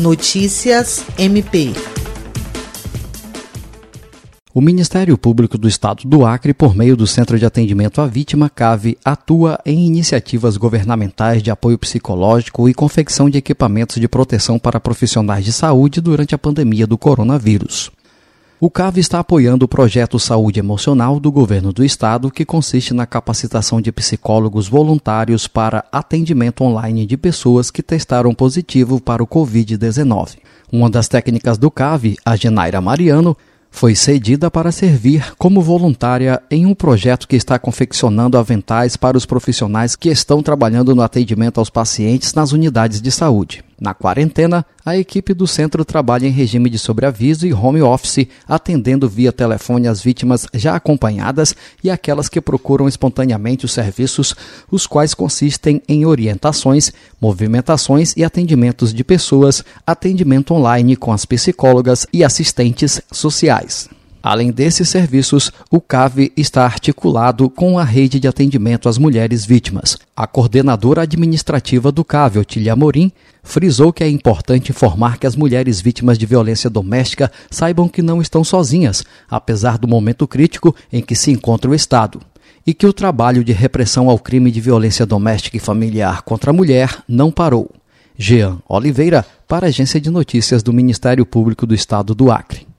Notícias MP. O Ministério Público do Estado do Acre, por meio do Centro de Atendimento à Vítima, CAVE, atua em iniciativas governamentais de apoio psicológico e confecção de equipamentos de proteção para profissionais de saúde durante a pandemia do coronavírus. O CAV está apoiando o projeto Saúde Emocional do governo do estado, que consiste na capacitação de psicólogos voluntários para atendimento online de pessoas que testaram positivo para o Covid-19. Uma das técnicas do CAV, a Genaira Mariano, foi cedida para servir como voluntária em um projeto que está confeccionando aventais para os profissionais que estão trabalhando no atendimento aos pacientes nas unidades de saúde. Na quarentena, a equipe do centro trabalha em regime de sobreaviso e home office, atendendo via telefone as vítimas já acompanhadas e aquelas que procuram espontaneamente os serviços, os quais consistem em orientações, movimentações e atendimentos de pessoas, atendimento online com as psicólogas e assistentes sociais. Além desses serviços, o CAV está articulado com a rede de atendimento às mulheres vítimas. A coordenadora administrativa do CAV, Otília Morim, frisou que é importante informar que as mulheres vítimas de violência doméstica saibam que não estão sozinhas, apesar do momento crítico em que se encontra o Estado, e que o trabalho de repressão ao crime de violência doméstica e familiar contra a mulher não parou. Jean Oliveira, para a Agência de Notícias do Ministério Público do Estado do Acre.